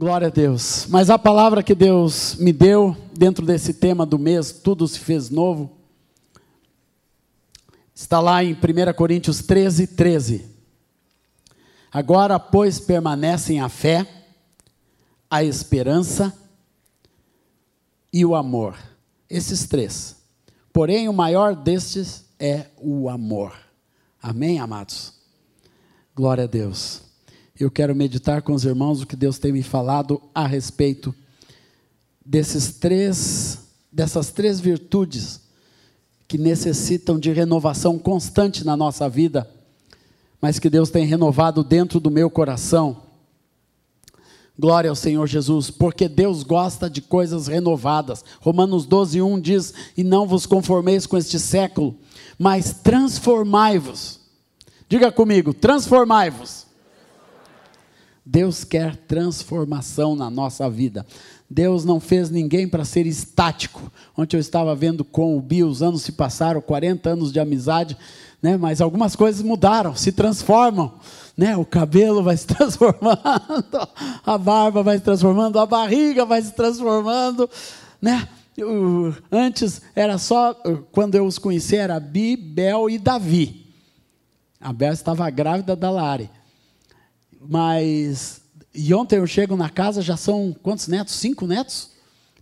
Glória a Deus. Mas a palavra que Deus me deu dentro desse tema do mês, tudo se fez novo, está lá em 1 Coríntios 13, 13. Agora, pois, permanecem a fé, a esperança e o amor. Esses três. Porém, o maior destes é o amor. Amém, amados? Glória a Deus. Eu quero meditar com os irmãos o que Deus tem me falado a respeito desses três, dessas três virtudes que necessitam de renovação constante na nossa vida, mas que Deus tem renovado dentro do meu coração. Glória ao Senhor Jesus, porque Deus gosta de coisas renovadas. Romanos 12, 1 diz: E não vos conformeis com este século, mas transformai-vos. Diga comigo: transformai-vos. Deus quer transformação na nossa vida. Deus não fez ninguém para ser estático. Ontem eu estava vendo com o Bio, os anos se passaram, 40 anos de amizade, né? mas algumas coisas mudaram, se transformam. Né? O cabelo vai se transformando, a barba vai se transformando, a barriga vai se transformando. Né? Antes era só, quando eu os conheci, era Bi, Bel e Davi. A Bel estava grávida da Lari. Mas e ontem eu chego na casa, já são quantos netos? Cinco netos?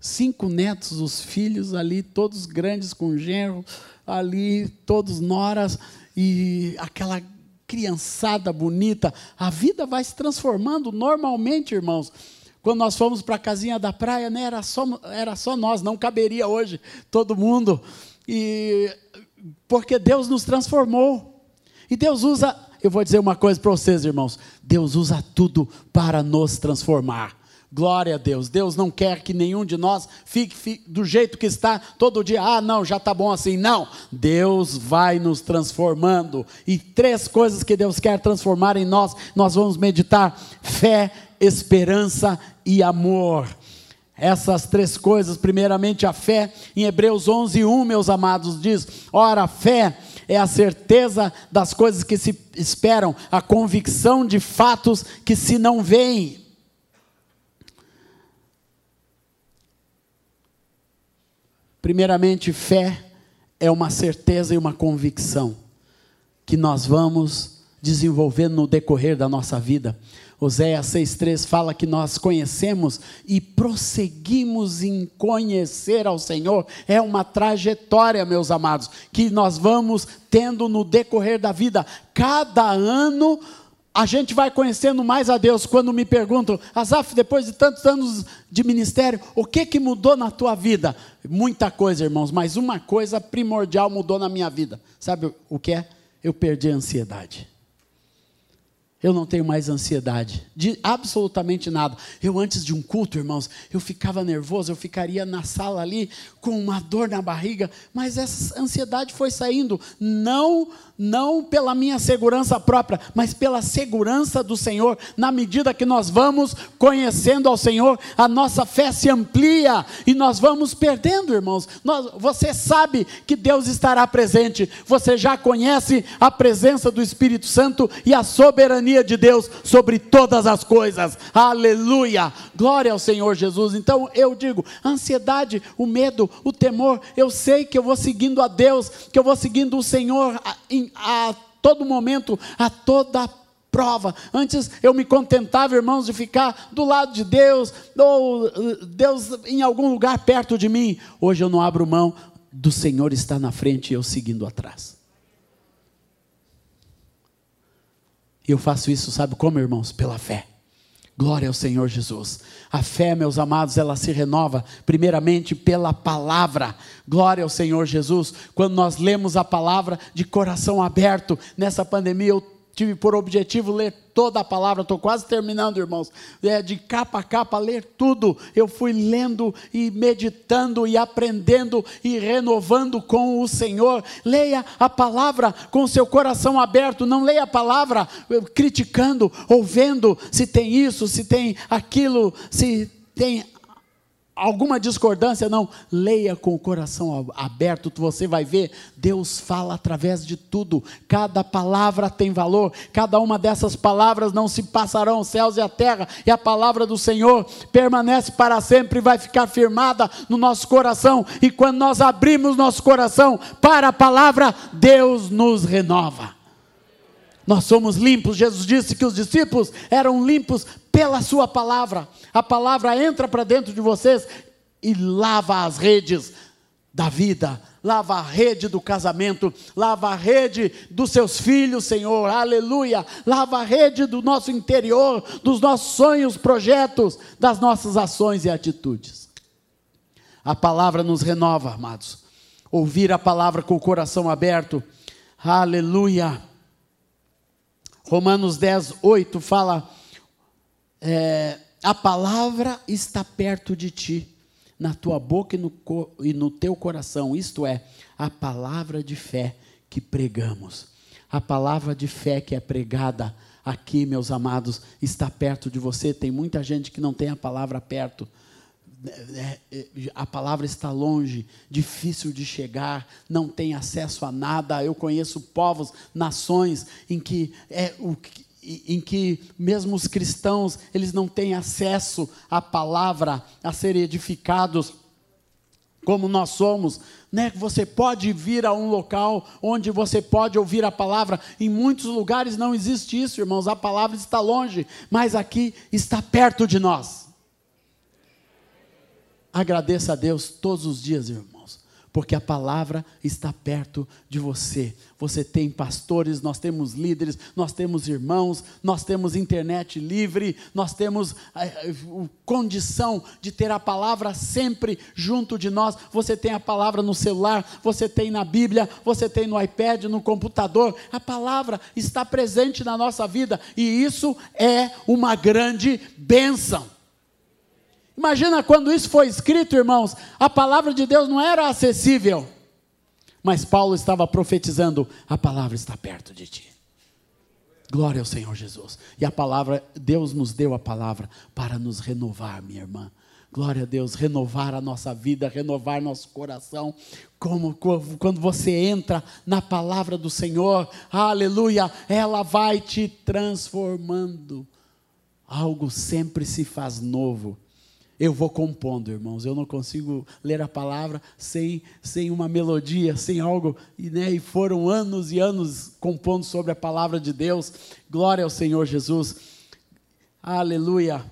Cinco netos, os filhos ali, todos grandes com genro, ali, todos noras, e aquela criançada bonita. A vida vai se transformando normalmente, irmãos. Quando nós fomos para a casinha da praia, né, era, só, era só nós, não caberia hoje todo mundo. E porque Deus nos transformou. E Deus usa eu vou dizer uma coisa para vocês, irmãos: Deus usa tudo para nos transformar. Glória a Deus. Deus não quer que nenhum de nós fique, fique, do jeito que está todo dia. Ah, não, já está bom assim. Não. Deus vai nos transformando. E três coisas que Deus quer transformar em nós, nós vamos meditar: fé, esperança e amor. Essas três coisas, primeiramente a fé, em Hebreus 11, 1, meus amados, diz: ora, a fé é a certeza das coisas que se esperam, a convicção de fatos que se não veem. Primeiramente, fé é uma certeza e uma convicção que nós vamos desenvolver no decorrer da nossa vida. Oséias 6,3 fala que nós conhecemos e prosseguimos em conhecer ao Senhor. É uma trajetória, meus amados, que nós vamos tendo no decorrer da vida. Cada ano a gente vai conhecendo mais a Deus. Quando me perguntam, Azaf, depois de tantos anos de ministério, o que, que mudou na tua vida? Muita coisa, irmãos, mas uma coisa primordial mudou na minha vida. Sabe o que é? Eu perdi a ansiedade. Eu não tenho mais ansiedade de absolutamente nada. Eu, antes de um culto, irmãos, eu ficava nervoso, eu ficaria na sala ali com uma dor na barriga, mas essa ansiedade foi saindo, não não pela minha segurança própria, mas pela segurança do Senhor. Na medida que nós vamos conhecendo ao Senhor, a nossa fé se amplia e nós vamos perdendo, irmãos. Nós, você sabe que Deus estará presente, você já conhece a presença do Espírito Santo e a soberania de Deus sobre todas as coisas. Aleluia! Glória ao Senhor Jesus. Então eu digo, a ansiedade, o medo, o temor, eu sei que eu vou seguindo a Deus, que eu vou seguindo o Senhor em a todo momento, a toda prova. Antes eu me contentava, irmãos, de ficar do lado de Deus, ou Deus em algum lugar perto de mim. Hoje eu não abro mão do Senhor estar na frente e eu seguindo atrás. E eu faço isso, sabe como, irmãos? Pela fé. Glória ao Senhor Jesus. A fé, meus amados, ela se renova primeiramente pela palavra. Glória ao Senhor Jesus. Quando nós lemos a palavra de coração aberto, nessa pandemia eu tive por objetivo ler toda a palavra, estou quase terminando, irmãos, é, de capa a capa, ler tudo. Eu fui lendo e meditando e aprendendo e renovando com o Senhor. Leia a palavra com seu coração aberto, não leia a palavra eh, criticando ou vendo se tem isso, se tem aquilo, se tem alguma discordância, não. Leia com o coração aberto, você vai ver, Deus fala através de tudo. Cada palavra tem valor, cada uma dessas palavras não se passarão os céus e a terra, e a palavra do Senhor permanece para sempre, vai ficar firmada no nosso coração, e quando nós abrimos nosso coração para a palavra, Deus nos renova. Nós somos limpos. Jesus disse que os discípulos eram limpos pela Sua palavra. A palavra entra para dentro de vocês e lava as redes da vida, lava a rede do casamento, lava a rede dos seus filhos, Senhor, aleluia, lava a rede do nosso interior, dos nossos sonhos, projetos, das nossas ações e atitudes. A palavra nos renova, amados. Ouvir a palavra com o coração aberto, aleluia Romanos 10, 8 fala: é, a palavra está perto de ti, na tua boca e no, e no teu coração, isto é, a palavra de fé que pregamos. A palavra de fé que é pregada aqui, meus amados, está perto de você. Tem muita gente que não tem a palavra perto é, é, a palavra está longe, difícil de chegar, não tem acesso a nada. Eu conheço povos, nações em que é o em que mesmo os cristãos eles não têm acesso à palavra, a serem edificados como nós somos, né? Você pode vir a um local onde você pode ouvir a palavra. Em muitos lugares não existe isso, irmãos. A palavra está longe, mas aqui está perto de nós. Agradeça a Deus todos os dias, irmãos, porque a palavra está perto de você. Você tem pastores, nós temos líderes, nós temos irmãos, nós temos internet livre, nós temos eh, condição de ter a palavra sempre junto de nós. Você tem a palavra no celular, você tem na Bíblia, você tem no iPad, no computador. A palavra está presente na nossa vida e isso é uma grande bênção. Imagina quando isso foi escrito, irmãos, a palavra de Deus não era acessível. Mas Paulo estava profetizando: a palavra está perto de ti. Glória ao Senhor Jesus. E a palavra, Deus nos deu a palavra para nos renovar, minha irmã. Glória a Deus, renovar a nossa vida, renovar nosso coração. Como quando você entra na palavra do Senhor, aleluia, ela vai te transformando. Algo sempre se faz novo eu vou compondo, irmãos. Eu não consigo ler a palavra sem, sem uma melodia, sem algo. E, né, e foram anos e anos compondo sobre a palavra de Deus. Glória ao Senhor Jesus. Aleluia.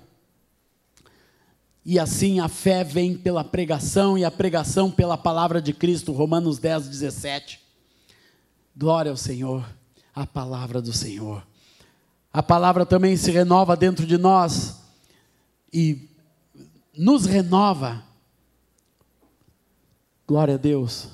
E assim a fé vem pela pregação e a pregação pela palavra de Cristo. Romanos 10, 17. Glória ao Senhor. A palavra do Senhor. A palavra também se renova dentro de nós. E nos renova. Glória a Deus,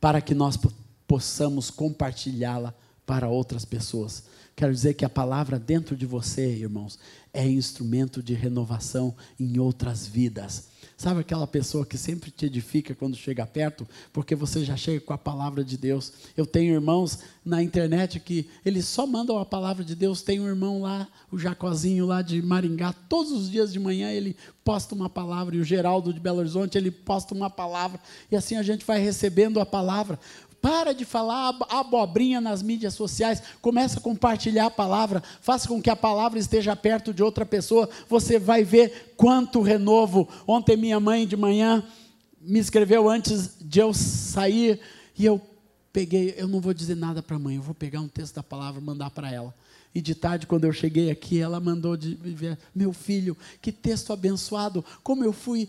para que nós possamos compartilhá-la para outras pessoas. Quero dizer que a palavra dentro de você, irmãos, é instrumento de renovação em outras vidas. Sabe aquela pessoa que sempre te edifica quando chega perto, porque você já chega com a palavra de Deus? Eu tenho irmãos na internet que eles só mandam a palavra de Deus. Tem um irmão lá, o Jacozinho lá de Maringá, todos os dias de manhã ele posta uma palavra, e o Geraldo de Belo Horizonte ele posta uma palavra, e assim a gente vai recebendo a palavra. Para de falar abobrinha nas mídias sociais. Começa a compartilhar a palavra. Faça com que a palavra esteja perto de outra pessoa. Você vai ver quanto renovo. Ontem minha mãe de manhã me escreveu antes de eu sair e eu peguei, eu não vou dizer nada para a mãe, eu vou pegar um texto da palavra e mandar para ela. E de tarde, quando eu cheguei aqui, ela mandou de, meu filho, que texto abençoado, como eu fui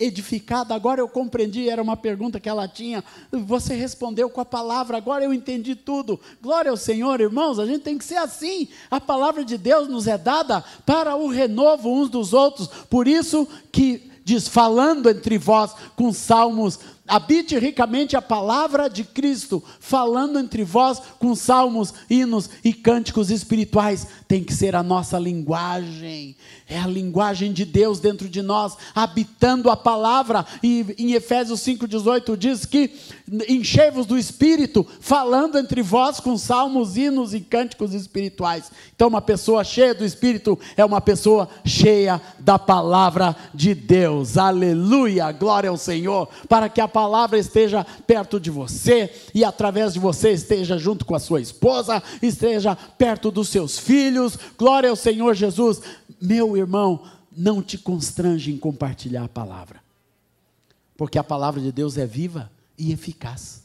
edificado, agora eu compreendi, era uma pergunta que ela tinha, você respondeu com a palavra, agora eu entendi tudo. Glória ao Senhor, irmãos, a gente tem que ser assim. A palavra de Deus nos é dada para o renovo uns dos outros. Por isso que diz, falando entre vós com salmos, Habite ricamente a palavra de Cristo, falando entre vós com salmos, hinos e cânticos espirituais. Tem que ser a nossa linguagem, é a linguagem de Deus dentro de nós, habitando a palavra. E em Efésios 5,18 diz que enchei-vos do Espírito, falando entre vós com salmos, hinos e cânticos espirituais. Então, uma pessoa cheia do Espírito é uma pessoa cheia da palavra de Deus. Aleluia, glória ao Senhor, para que a palavra esteja perto de você e através de você esteja junto com a sua esposa, esteja perto dos seus filhos. Glória ao Senhor Jesus. Meu irmão, não te constrange em compartilhar a palavra, porque a palavra de Deus é viva e eficaz.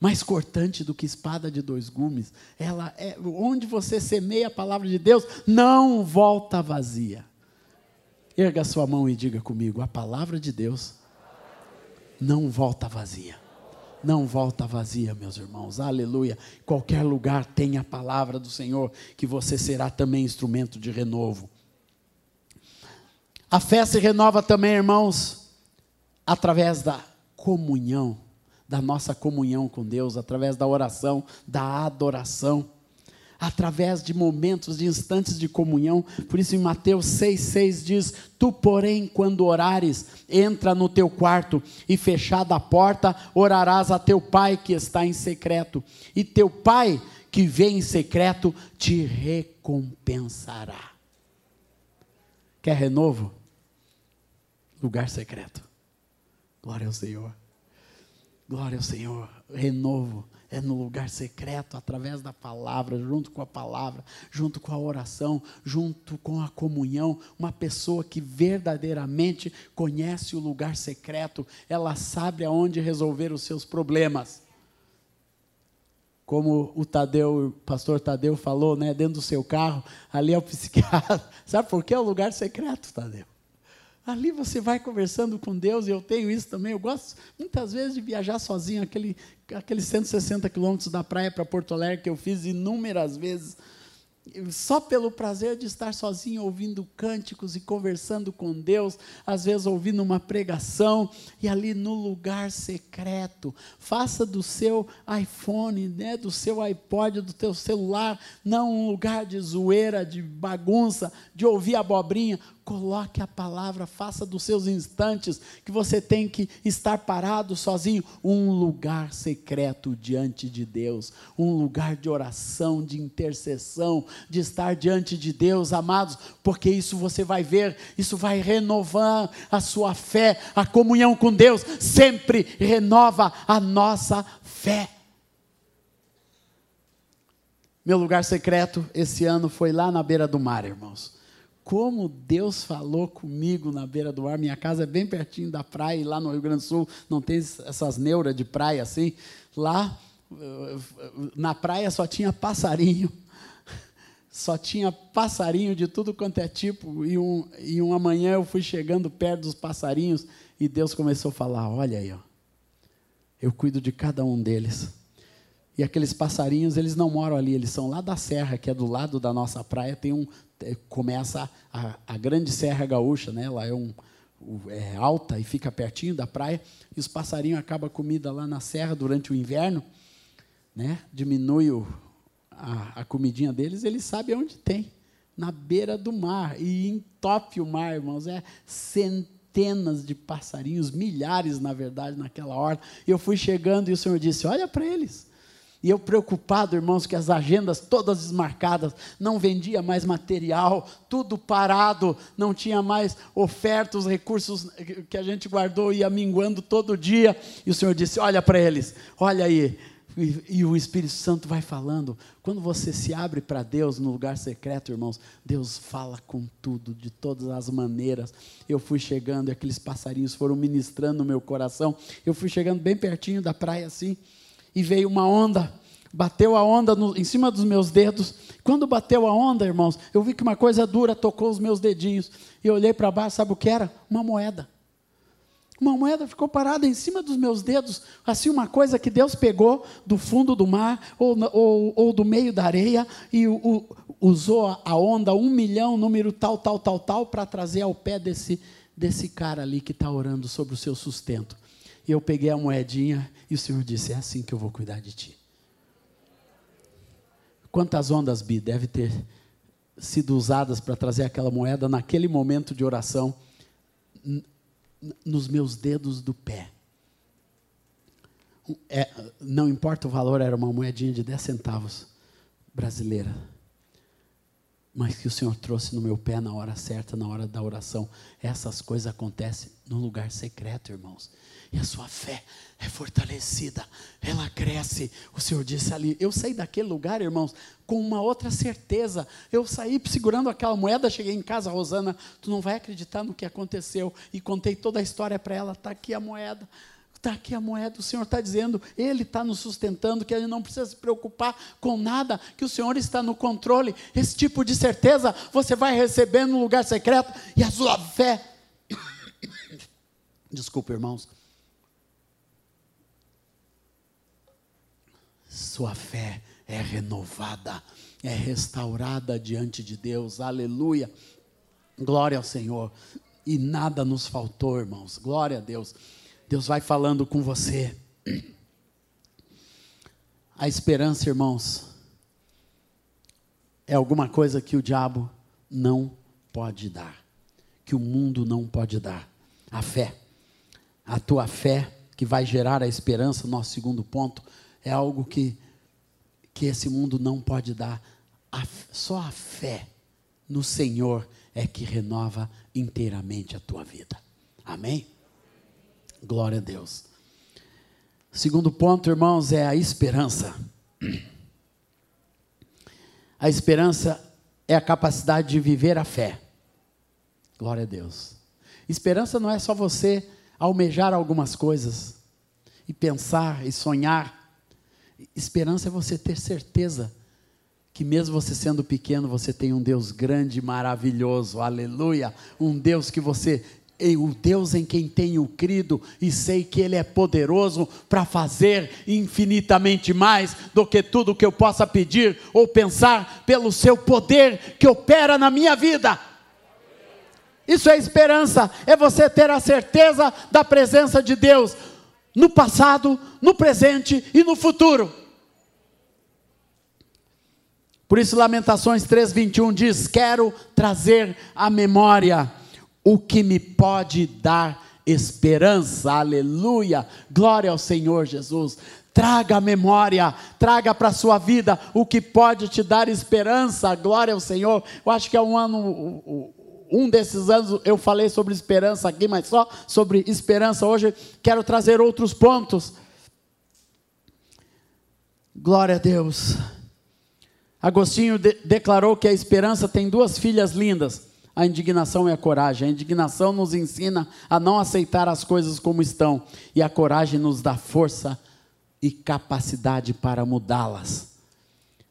Mais cortante do que espada de dois gumes. Ela é onde você semeia a palavra de Deus, não volta vazia. Erga sua mão e diga comigo: a palavra de Deus não volta vazia. Não volta vazia, meus irmãos. Aleluia. Qualquer lugar tem a palavra do Senhor, que você será também instrumento de renovo. A fé se renova também, irmãos, através da comunhão, da nossa comunhão com Deus, através da oração, da adoração através de momentos, de instantes de comunhão. Por isso, em Mateus 6,6 diz: Tu, porém, quando orares, entra no teu quarto e, fechada a porta, orarás a teu pai que está em secreto, e teu pai que vem em secreto te recompensará. Quer renovo? Lugar secreto. Glória ao Senhor. Glória ao Senhor. Renovo é no lugar secreto, através da palavra, junto com a palavra, junto com a oração, junto com a comunhão. Uma pessoa que verdadeiramente conhece o lugar secreto, ela sabe aonde resolver os seus problemas. Como o Tadeu, o pastor Tadeu falou, né, dentro do seu carro, ali é o psiquiatra. Sabe por que é o lugar secreto, Tadeu? Ali você vai conversando com Deus, e eu tenho isso também. Eu gosto muitas vezes de viajar sozinho, aquele, aqueles 160 quilômetros da praia para Porto Alegre que eu fiz inúmeras vezes só pelo prazer de estar sozinho ouvindo cânticos e conversando com Deus, às vezes ouvindo uma pregação e ali no lugar secreto, faça do seu iPhone, né, do seu iPod, do teu celular, não um lugar de zoeira, de bagunça, de ouvir abobrinha, coloque a palavra, faça dos seus instantes que você tem que estar parado sozinho, um lugar secreto diante de Deus, um lugar de oração, de intercessão, de estar diante de Deus, amados, porque isso você vai ver, isso vai renovar a sua fé, a comunhão com Deus sempre renova a nossa fé. Meu lugar secreto esse ano foi lá na beira do mar, irmãos como Deus falou comigo na beira do mar. Minha casa é bem pertinho da praia, e lá no Rio Grande do Sul não tem essas neuras de praia assim. Lá na praia só tinha passarinho, só tinha passarinho de tudo quanto é tipo. E, um, e uma manhã eu fui chegando perto dos passarinhos e Deus começou a falar: Olha aí, ó, eu cuido de cada um deles. E aqueles passarinhos, eles não moram ali, eles são lá da serra, que é do lado da nossa praia, tem um, é, começa a, a grande Serra Gaúcha, né? Ela é, um, é alta e fica pertinho da praia, e os passarinhos acabam comida lá na serra durante o inverno, né? Diminui o, a, a comidinha deles, eles sabem onde tem, na beira do mar, e entope o mar, irmãos, é centenas de passarinhos, milhares, na verdade, naquela hora. Eu fui chegando e o Senhor disse: Olha para eles. E eu preocupado, irmãos, que as agendas todas desmarcadas, não vendia mais material, tudo parado, não tinha mais ofertas, os recursos que a gente guardou ia minguando todo dia. E o Senhor disse: Olha para eles, olha aí. E, e, o Espírito Santo vai falando. Quando você se abre para Deus no lugar secreto, irmãos, Deus fala com tudo, de todas as maneiras. Eu fui chegando e aqueles passarinhos foram ministrando no meu coração. Eu fui chegando bem pertinho da praia assim e veio uma onda, bateu a onda no, em cima dos meus dedos. Quando bateu a onda, irmãos, eu vi que uma coisa dura tocou os meus dedinhos. E eu olhei para baixo, sabe o que era? Uma moeda. Uma moeda ficou parada em cima dos meus dedos, assim, uma coisa que Deus pegou do fundo do mar ou, ou, ou do meio da areia e o, usou a onda, um milhão, número tal, tal, tal, tal, para trazer ao pé desse, desse cara ali que está orando sobre o seu sustento. E eu peguei a moedinha e o Senhor disse: É assim que eu vou cuidar de ti. Quantas ondas, Bi, deve ter sido usadas para trazer aquela moeda naquele momento de oração nos meus dedos do pé? É, não importa o valor, era uma moedinha de 10 centavos brasileira. Mas que o Senhor trouxe no meu pé na hora certa, na hora da oração. Essas coisas acontecem no lugar secreto, irmãos. E a sua fé é fortalecida, ela cresce. O Senhor disse ali: Eu saí daquele lugar, irmãos, com uma outra certeza. Eu saí segurando aquela moeda, cheguei em casa, Rosana, tu não vai acreditar no que aconteceu. E contei toda a história para ela: está aqui a moeda. Está aqui a moeda, o Senhor está dizendo, Ele está nos sustentando, que gente não precisa se preocupar com nada, que o Senhor está no controle. Esse tipo de certeza você vai receber no lugar secreto e a sua fé. Desculpa, irmãos. Sua fé é renovada, é restaurada diante de Deus, aleluia. Glória ao Senhor. E nada nos faltou, irmãos, glória a Deus. Deus vai falando com você. A esperança, irmãos, é alguma coisa que o diabo não pode dar, que o mundo não pode dar. A fé, a tua fé que vai gerar a esperança, nosso segundo ponto, é algo que, que esse mundo não pode dar. A, só a fé no Senhor é que renova inteiramente a tua vida. Amém? Glória a Deus. Segundo ponto, irmãos, é a esperança. A esperança é a capacidade de viver a fé. Glória a Deus. Esperança não é só você almejar algumas coisas e pensar e sonhar. Esperança é você ter certeza que mesmo você sendo pequeno, você tem um Deus grande maravilhoso. Aleluia! Um Deus que você o Deus em quem tenho crido e sei que Ele é poderoso para fazer infinitamente mais do que tudo que eu possa pedir ou pensar, pelo seu poder que opera na minha vida. Isso é esperança, é você ter a certeza da presença de Deus no passado, no presente e no futuro. Por isso, Lamentações 3,21 diz: Quero trazer a memória o que me pode dar esperança, aleluia, glória ao Senhor Jesus. Traga memória, traga para a sua vida o que pode te dar esperança, glória ao Senhor. Eu acho que é um ano, um desses anos eu falei sobre esperança aqui, mas só sobre esperança. Hoje quero trazer outros pontos. Glória a Deus. Agostinho de declarou que a esperança tem duas filhas lindas a indignação e a coragem. A indignação nos ensina a não aceitar as coisas como estão, e a coragem nos dá força e capacidade para mudá-las.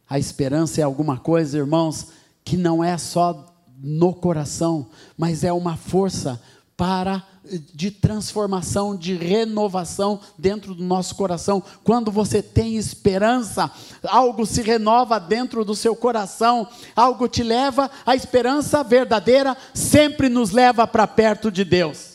A esperança é alguma coisa, irmãos, que não é só no coração, mas é uma força para de transformação, de renovação dentro do nosso coração. Quando você tem esperança, algo se renova dentro do seu coração, algo te leva, a esperança verdadeira sempre nos leva para perto de Deus.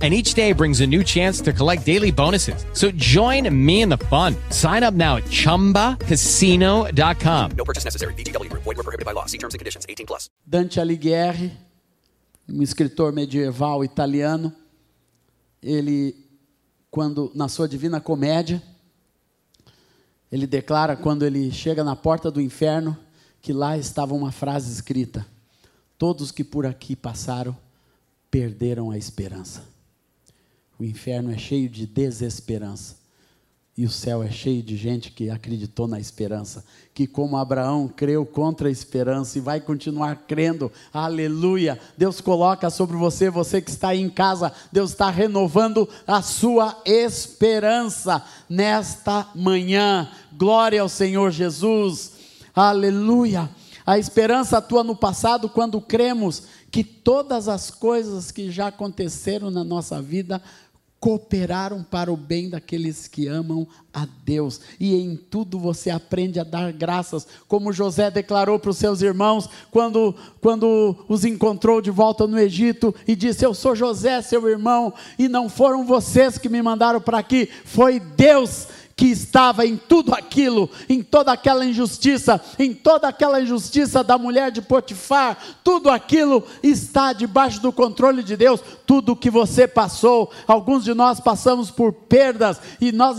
and each day brings a new chance to collect daily bonuses. So join me in the fun. Sign up now at ChumbaCasino.com. No purchase necessary. VGW. Void were prohibited by law. See terms and conditions. 18 plus. Dante Alighieri, um escritor medieval italiano, ele, quando na sua Divina Comédia, ele declara quando ele chega na porta do inferno que lá estava uma frase escrita: Todos que por aqui passaram perderam a esperança. O inferno é cheio de desesperança. E o céu é cheio de gente que acreditou na esperança, que como Abraão creu contra a esperança e vai continuar crendo. Aleluia! Deus coloca sobre você, você que está aí em casa, Deus está renovando a sua esperança nesta manhã. Glória ao Senhor Jesus. Aleluia! A esperança atua no passado quando cremos que todas as coisas que já aconteceram na nossa vida cooperaram para o bem daqueles que amam a Deus. E em tudo você aprende a dar graças, como José declarou para os seus irmãos quando, quando os encontrou de volta no Egito e disse: Eu sou José, seu irmão, e não foram vocês que me mandaram para aqui, foi Deus que estava em tudo aquilo, em toda aquela injustiça, em toda aquela injustiça da mulher de Potifar, tudo aquilo está debaixo do controle de Deus. Tudo que você passou, alguns de nós passamos por perdas, e nós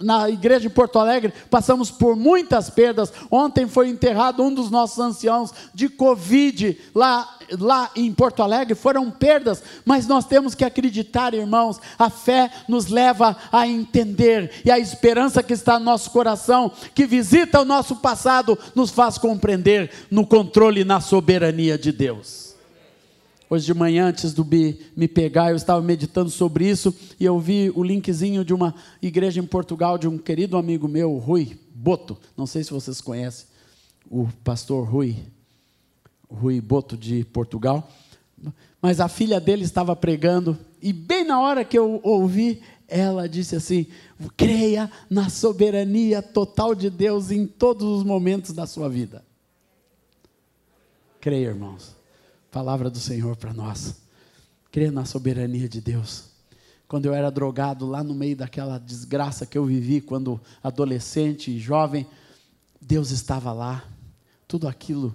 na igreja de Porto Alegre passamos por muitas perdas. Ontem foi enterrado um dos nossos anciãos de Covid lá lá em Porto Alegre foram perdas, mas nós temos que acreditar, irmãos, a fé nos leva a entender, e a esperança que está no nosso coração, que visita o nosso passado, nos faz compreender no controle e na soberania de Deus. Hoje de manhã, antes do me, me pegar, eu estava meditando sobre isso e eu vi o linkzinho de uma igreja em Portugal, de um querido amigo meu, Rui Boto. Não sei se vocês conhecem o pastor Rui Rui Boto de Portugal. Mas a filha dele estava pregando, e bem na hora que eu ouvi, ela disse assim: creia na soberania total de Deus em todos os momentos da sua vida. Creia, irmãos. Palavra do Senhor para nós. Creia na soberania de Deus. Quando eu era drogado, lá no meio daquela desgraça que eu vivi, quando adolescente e jovem, Deus estava lá. Tudo aquilo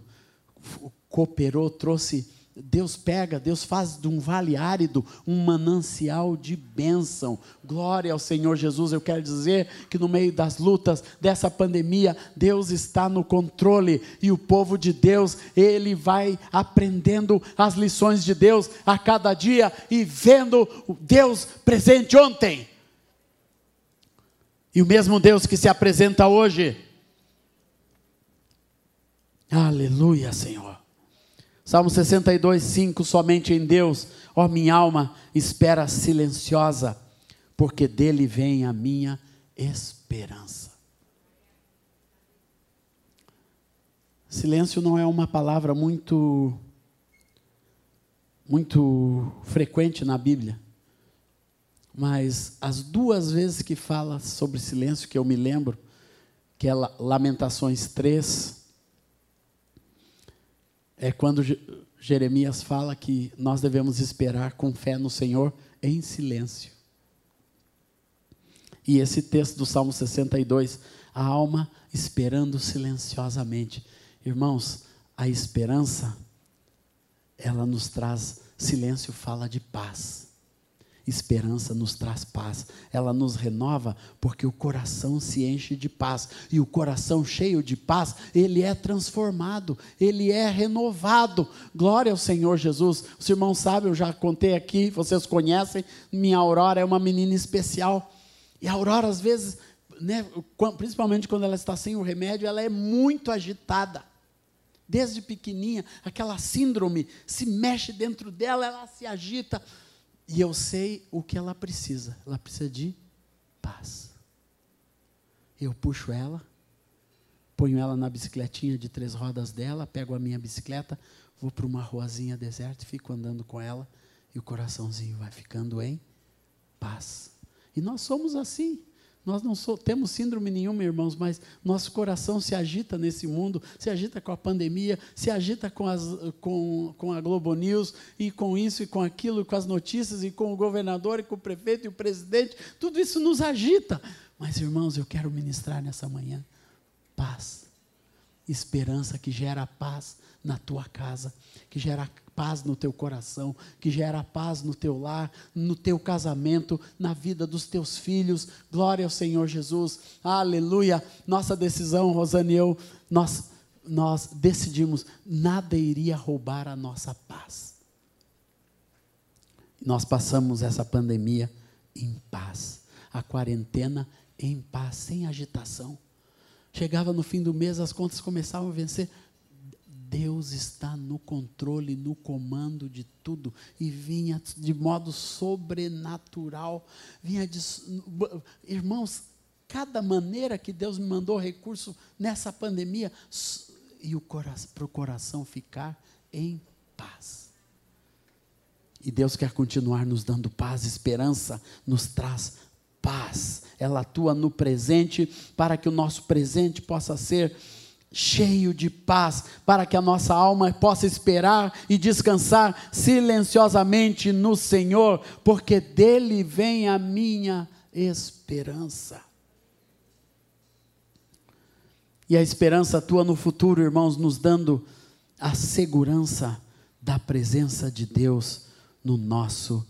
cooperou, trouxe. Deus pega, Deus faz de um vale árido um manancial de bênção. Glória ao Senhor Jesus. Eu quero dizer que no meio das lutas dessa pandemia, Deus está no controle e o povo de Deus, ele vai aprendendo as lições de Deus a cada dia e vendo Deus presente ontem. E o mesmo Deus que se apresenta hoje. Aleluia, Senhor. Salmo 62, 5: Somente em Deus, ó minha alma, espera silenciosa, porque dele vem a minha esperança. Silêncio não é uma palavra muito muito frequente na Bíblia. Mas as duas vezes que fala sobre silêncio que eu me lembro, que é Lamentações 3 é quando Jeremias fala que nós devemos esperar com fé no Senhor em silêncio. E esse texto do Salmo 62, a alma esperando silenciosamente. Irmãos, a esperança, ela nos traz, silêncio fala de paz. Esperança nos traz paz, ela nos renova porque o coração se enche de paz, e o coração cheio de paz, ele é transformado, ele é renovado. Glória ao Senhor Jesus. Os irmãos sabem, eu já contei aqui, vocês conhecem, minha Aurora é uma menina especial, e a Aurora, às vezes, né, principalmente quando ela está sem o remédio, ela é muito agitada. Desde pequenininha, aquela síndrome se mexe dentro dela, ela se agita e eu sei o que ela precisa. Ela precisa de paz. Eu puxo ela, ponho ela na bicicletinha de três rodas dela, pego a minha bicicleta, vou para uma ruazinha deserta, fico andando com ela e o coraçãozinho vai ficando em paz. E nós somos assim. Nós não so, temos síndrome nenhuma, irmãos, mas nosso coração se agita nesse mundo, se agita com a pandemia, se agita com, as, com, com a Globo News, e com isso e com aquilo, com as notícias, e com o governador, e com o prefeito e o presidente, tudo isso nos agita. Mas, irmãos, eu quero ministrar nessa manhã paz, esperança que gera paz na tua casa, que gera paz no teu coração, que gera paz no teu lar, no teu casamento, na vida dos teus filhos. Glória ao Senhor Jesus. Aleluia. Nossa decisão, Rosane e eu, nós, nós decidimos, nada iria roubar a nossa paz. Nós passamos essa pandemia em paz, a quarentena em paz, sem agitação. Chegava no fim do mês, as contas começavam a vencer. Deus está no controle, no comando de tudo, e vinha de modo sobrenatural. Vinha de, irmãos, cada maneira que Deus me mandou recurso nessa pandemia, e para o coração ficar em paz. E Deus quer continuar nos dando paz, esperança nos traz paz. Ela atua no presente para que o nosso presente possa ser cheio de paz, para que a nossa alma possa esperar e descansar silenciosamente no Senhor, porque dele vem a minha esperança. E a esperança atua no futuro, irmãos, nos dando a segurança da presença de Deus no nosso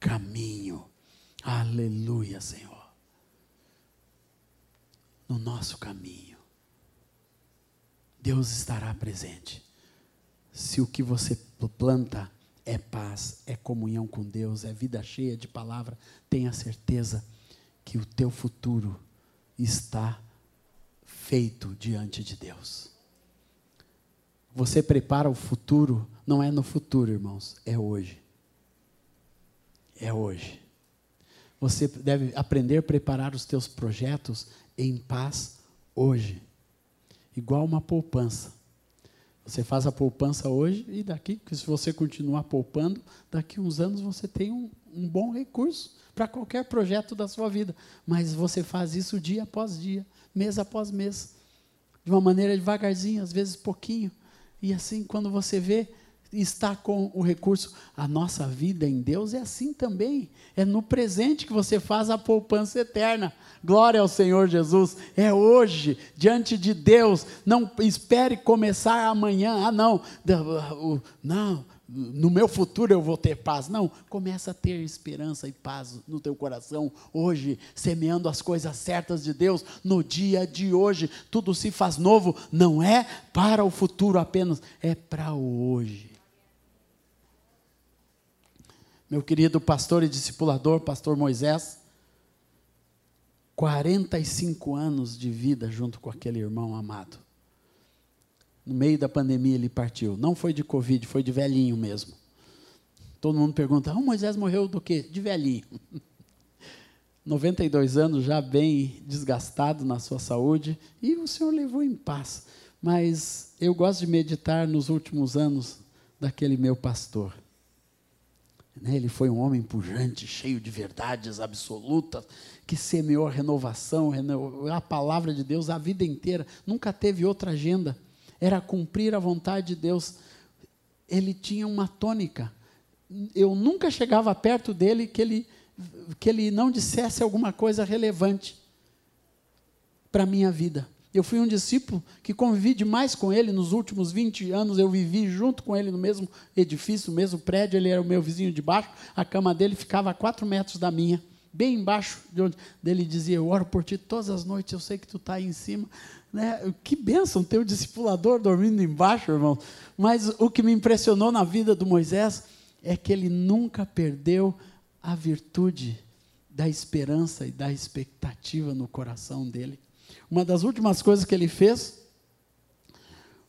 caminho. Aleluia, Senhor. No nosso caminho. Deus estará presente. Se o que você planta é paz, é comunhão com Deus, é vida cheia de palavra, tenha certeza que o teu futuro está feito diante de Deus. Você prepara o futuro, não é no futuro, irmãos, é hoje. É hoje. Você deve aprender a preparar os teus projetos em paz hoje. Igual uma poupança. Você faz a poupança hoje e daqui, se você continuar poupando, daqui uns anos você tem um, um bom recurso para qualquer projeto da sua vida. Mas você faz isso dia após dia, mês após mês, de uma maneira devagarzinho, às vezes pouquinho. E assim, quando você vê, está com o recurso. A nossa vida em Deus é assim também. É no presente que você faz a poupança eterna. Glória ao Senhor Jesus. É hoje, diante de Deus. Não espere começar amanhã. Ah, não. Não, no meu futuro eu vou ter paz. Não, começa a ter esperança e paz no teu coração hoje, semeando as coisas certas de Deus no dia de hoje. Tudo se faz novo, não é para o futuro apenas, é para o hoje. Meu querido pastor e discipulador, pastor Moisés, 45 anos de vida junto com aquele irmão amado. No meio da pandemia ele partiu. Não foi de Covid, foi de velhinho mesmo. Todo mundo pergunta: ah, Moisés morreu do quê? De velhinho. 92 anos, já bem desgastado na sua saúde, e o Senhor levou em paz. Mas eu gosto de meditar nos últimos anos daquele meu pastor. Né, ele foi um homem pujante, cheio de verdades absolutas, que semeou a renovação, a palavra de Deus a vida inteira, nunca teve outra agenda era cumprir a vontade de Deus. Ele tinha uma tônica. Eu nunca chegava perto dele que ele, que ele não dissesse alguma coisa relevante para a minha vida. Eu fui um discípulo que convivi demais com ele nos últimos 20 anos. Eu vivi junto com ele no mesmo edifício, no mesmo prédio. Ele era o meu vizinho de baixo. A cama dele ficava a quatro metros da minha, bem embaixo de onde ele dizia: Eu oro por ti todas as noites. Eu sei que tu está aí em cima. Né? Que bênção ter o discipulador dormindo embaixo, irmão. Mas o que me impressionou na vida do Moisés é que ele nunca perdeu a virtude da esperança e da expectativa no coração dele. Uma das últimas coisas que ele fez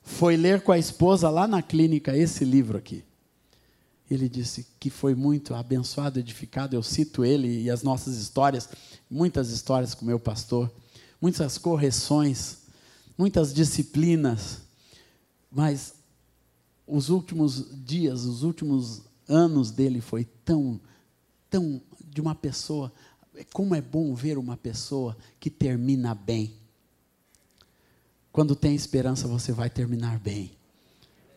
foi ler com a esposa lá na clínica esse livro aqui. Ele disse que foi muito abençoado, edificado. Eu cito ele e as nossas histórias, muitas histórias com meu pastor, muitas correções muitas disciplinas, mas os últimos dias, os últimos anos dele foi tão, tão de uma pessoa. Como é bom ver uma pessoa que termina bem. Quando tem esperança, você vai terminar bem.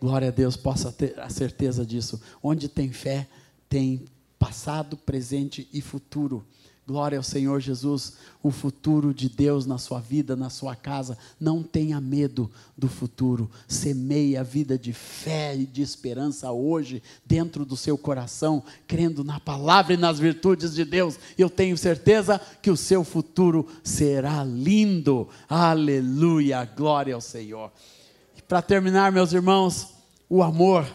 Glória a Deus, possa ter a certeza disso. Onde tem fé, tem passado, presente e futuro. Glória ao Senhor Jesus, o futuro de Deus na sua vida, na sua casa. Não tenha medo do futuro. Semeie a vida de fé e de esperança hoje, dentro do seu coração, crendo na palavra e nas virtudes de Deus. Eu tenho certeza que o seu futuro será lindo. Aleluia, glória ao Senhor. Para terminar, meus irmãos, o amor.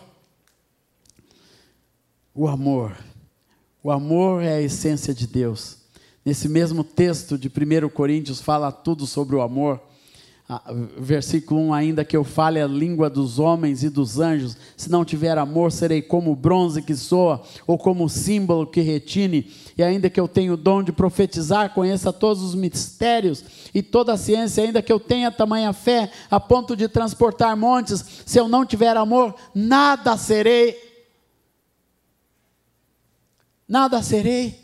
O amor. O amor é a essência de Deus. Nesse mesmo texto de 1 Coríntios fala tudo sobre o amor. Ah, versículo 1: Ainda que eu fale a língua dos homens e dos anjos, se não tiver amor, serei como bronze que soa, ou como símbolo que retine. E ainda que eu tenha o dom de profetizar, conheça todos os mistérios e toda a ciência, ainda que eu tenha tamanha fé a ponto de transportar montes, se eu não tiver amor, nada serei. Nada serei.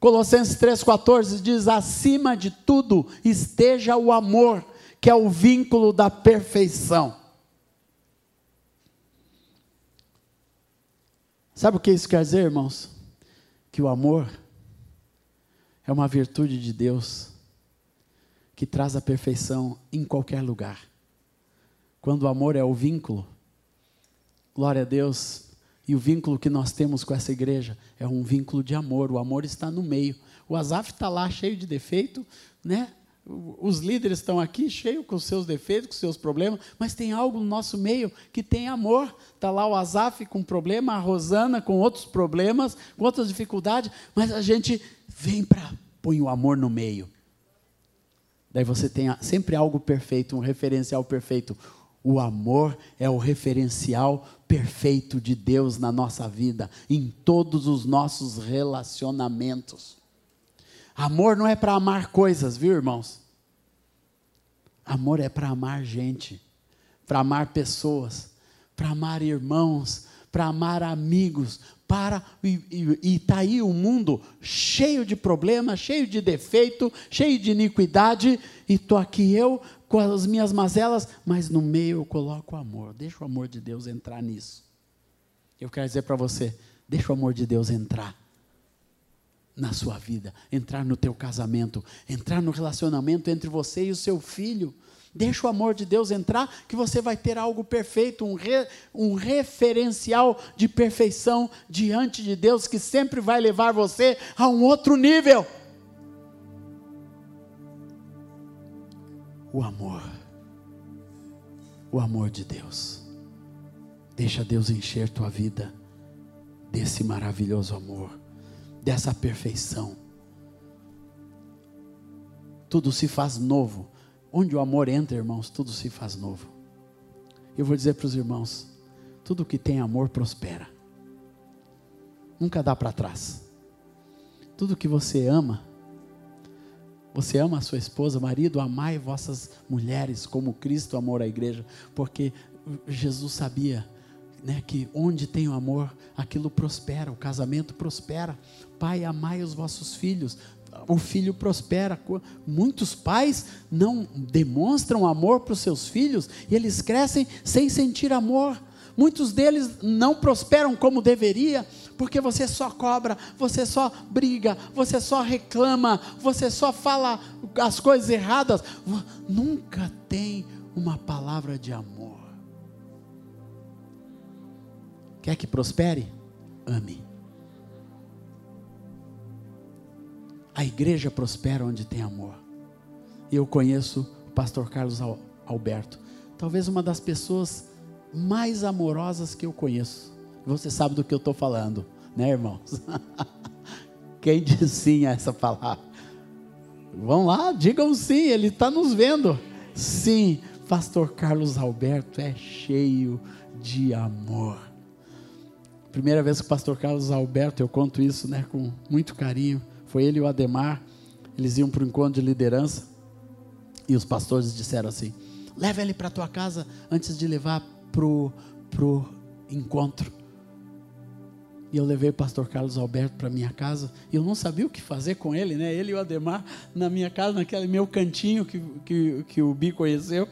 Colossenses 3,14 diz: acima de tudo esteja o amor que é o vínculo da perfeição. Sabe o que isso quer dizer, irmãos? Que o amor é uma virtude de Deus que traz a perfeição em qualquer lugar. Quando o amor é o vínculo, glória a Deus, e o vínculo que nós temos com essa igreja é um vínculo de amor, o amor está no meio. O Azaf está lá cheio de defeito, né? Os líderes estão aqui cheios com seus defeitos, com seus problemas, mas tem algo no nosso meio que tem amor. Está lá o Azaf com problema, a Rosana com outros problemas, com outras dificuldades, mas a gente vem para põe o amor no meio. Daí você tem sempre algo perfeito, um referencial perfeito. O amor é o referencial perfeito de Deus na nossa vida, em todos os nossos relacionamentos. Amor não é para amar coisas, viu, irmãos? Amor é para amar gente, para amar pessoas, para amar irmãos, para amar amigos, para e está aí o mundo cheio de problemas, cheio de defeito, cheio de iniquidade, e estou aqui eu com as minhas mazelas, mas no meio eu coloco o amor. Deixa o amor de Deus entrar nisso. Eu quero dizer para você, deixa o amor de Deus entrar na sua vida, entrar no teu casamento, entrar no relacionamento entre você e o seu filho. Deixa o amor de Deus entrar, que você vai ter algo perfeito, um, re, um referencial de perfeição diante de Deus, que sempre vai levar você a um outro nível. O amor, o amor de Deus. Deixa Deus encher tua vida desse maravilhoso amor dessa perfeição. Tudo se faz novo. Onde o amor entra, irmãos, tudo se faz novo. Eu vou dizer para os irmãos: tudo que tem amor prospera. Nunca dá para trás. Tudo que você ama, você ama a sua esposa, marido, amai vossas mulheres como Cristo amou a igreja, porque Jesus sabia né, que onde tem o amor, aquilo prospera, o casamento prospera. Pai, amai os vossos filhos. O filho prospera. Muitos pais não demonstram amor para os seus filhos e eles crescem sem sentir amor. Muitos deles não prosperam como deveria, porque você só cobra, você só briga, você só reclama, você só fala as coisas erradas. Nunca tem uma palavra de amor. Quer que prospere? Ame. A igreja prospera onde tem amor. Eu conheço o pastor Carlos Alberto, talvez uma das pessoas mais amorosas que eu conheço. Você sabe do que eu estou falando, né, irmãos? Quem diz sim a essa palavra? Vão lá, digam sim, ele está nos vendo. Sim, pastor Carlos Alberto é cheio de amor. Primeira vez que o pastor Carlos Alberto, eu conto isso né, com muito carinho, foi ele e o Ademar, eles iam para o encontro de liderança, e os pastores disseram assim: leva ele para tua casa antes de levar para o encontro. E eu levei o pastor Carlos Alberto para minha casa, e eu não sabia o que fazer com ele, né? Ele e o Ademar na minha casa, naquele meu cantinho que, que, que o Bi conheceu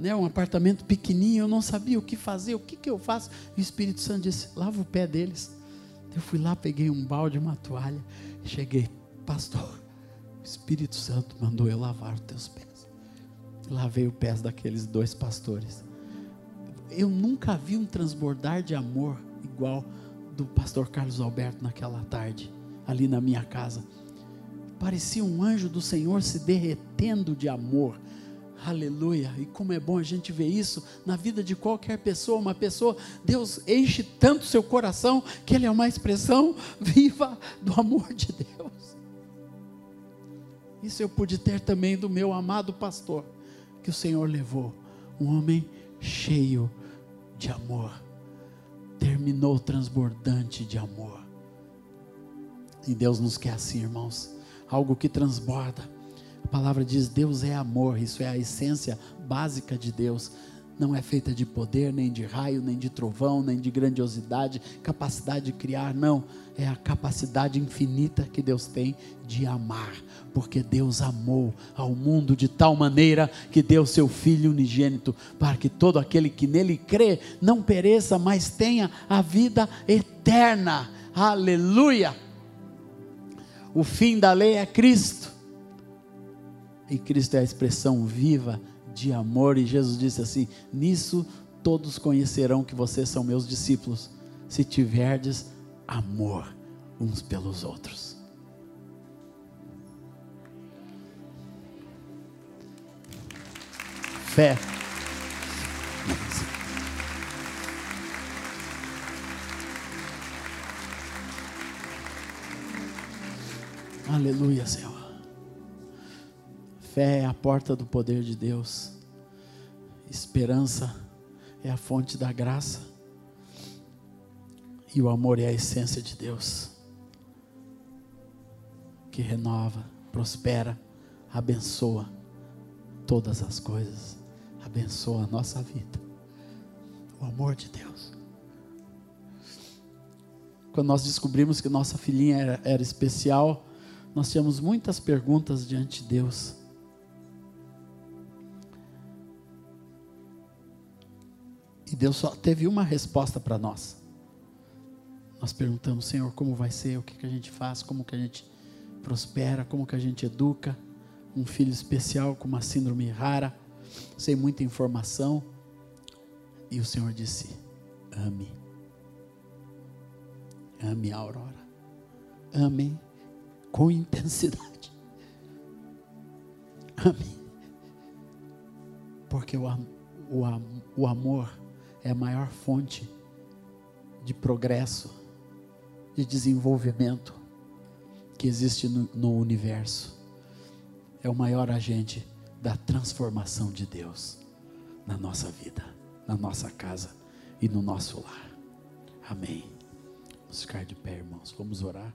né, um apartamento pequenininho, eu não sabia o que fazer, o que, que eu faço. E o Espírito Santo disse: lava o pé deles. Eu fui lá, peguei um balde, uma toalha, cheguei, pastor, o Espírito Santo mandou eu lavar os teus pés. Lavei os pés daqueles dois pastores. Eu nunca vi um transbordar de amor igual do pastor Carlos Alberto naquela tarde, ali na minha casa. Parecia um anjo do Senhor se derretendo de amor Aleluia. E como é bom a gente ver isso na vida de qualquer pessoa. Uma pessoa, Deus enche tanto seu coração que ele é uma expressão viva do amor de Deus. Isso eu pude ter também do meu amado pastor, que o Senhor levou, um homem cheio de amor, terminou transbordante de amor. E Deus nos quer assim, irmãos, algo que transborda. A palavra diz: Deus é amor, isso é a essência básica de Deus. Não é feita de poder, nem de raio, nem de trovão, nem de grandiosidade, capacidade de criar, não. É a capacidade infinita que Deus tem de amar, porque Deus amou ao mundo de tal maneira que deu seu Filho unigênito, para que todo aquele que nele crê não pereça, mas tenha a vida eterna. Aleluia! O fim da lei é Cristo. E Cristo é a expressão viva de amor. E Jesus disse assim: Nisso todos conhecerão que vocês são meus discípulos, se tiverdes amor uns pelos outros. Fé. Aleluia, Senhor. Fé é a porta do poder de Deus. Esperança é a fonte da graça. E o amor é a essência de Deus. Que renova, prospera, abençoa todas as coisas. Abençoa a nossa vida. O amor de Deus. Quando nós descobrimos que nossa filhinha era, era especial, nós tínhamos muitas perguntas diante de Deus. E Deus só teve uma resposta para nós. Nós perguntamos, Senhor, como vai ser? O que, que a gente faz? Como que a gente prospera? Como que a gente educa? Um filho especial com uma síndrome rara, sem muita informação. E o Senhor disse: ame. Ame a Aurora. Ame com intensidade. Ame. Porque o, o, o amor é a maior fonte de progresso, de desenvolvimento que existe no, no universo. É o maior agente da transformação de Deus na nossa vida, na nossa casa e no nosso lar. Amém. Vamos ficar de pé, irmãos. Vamos orar.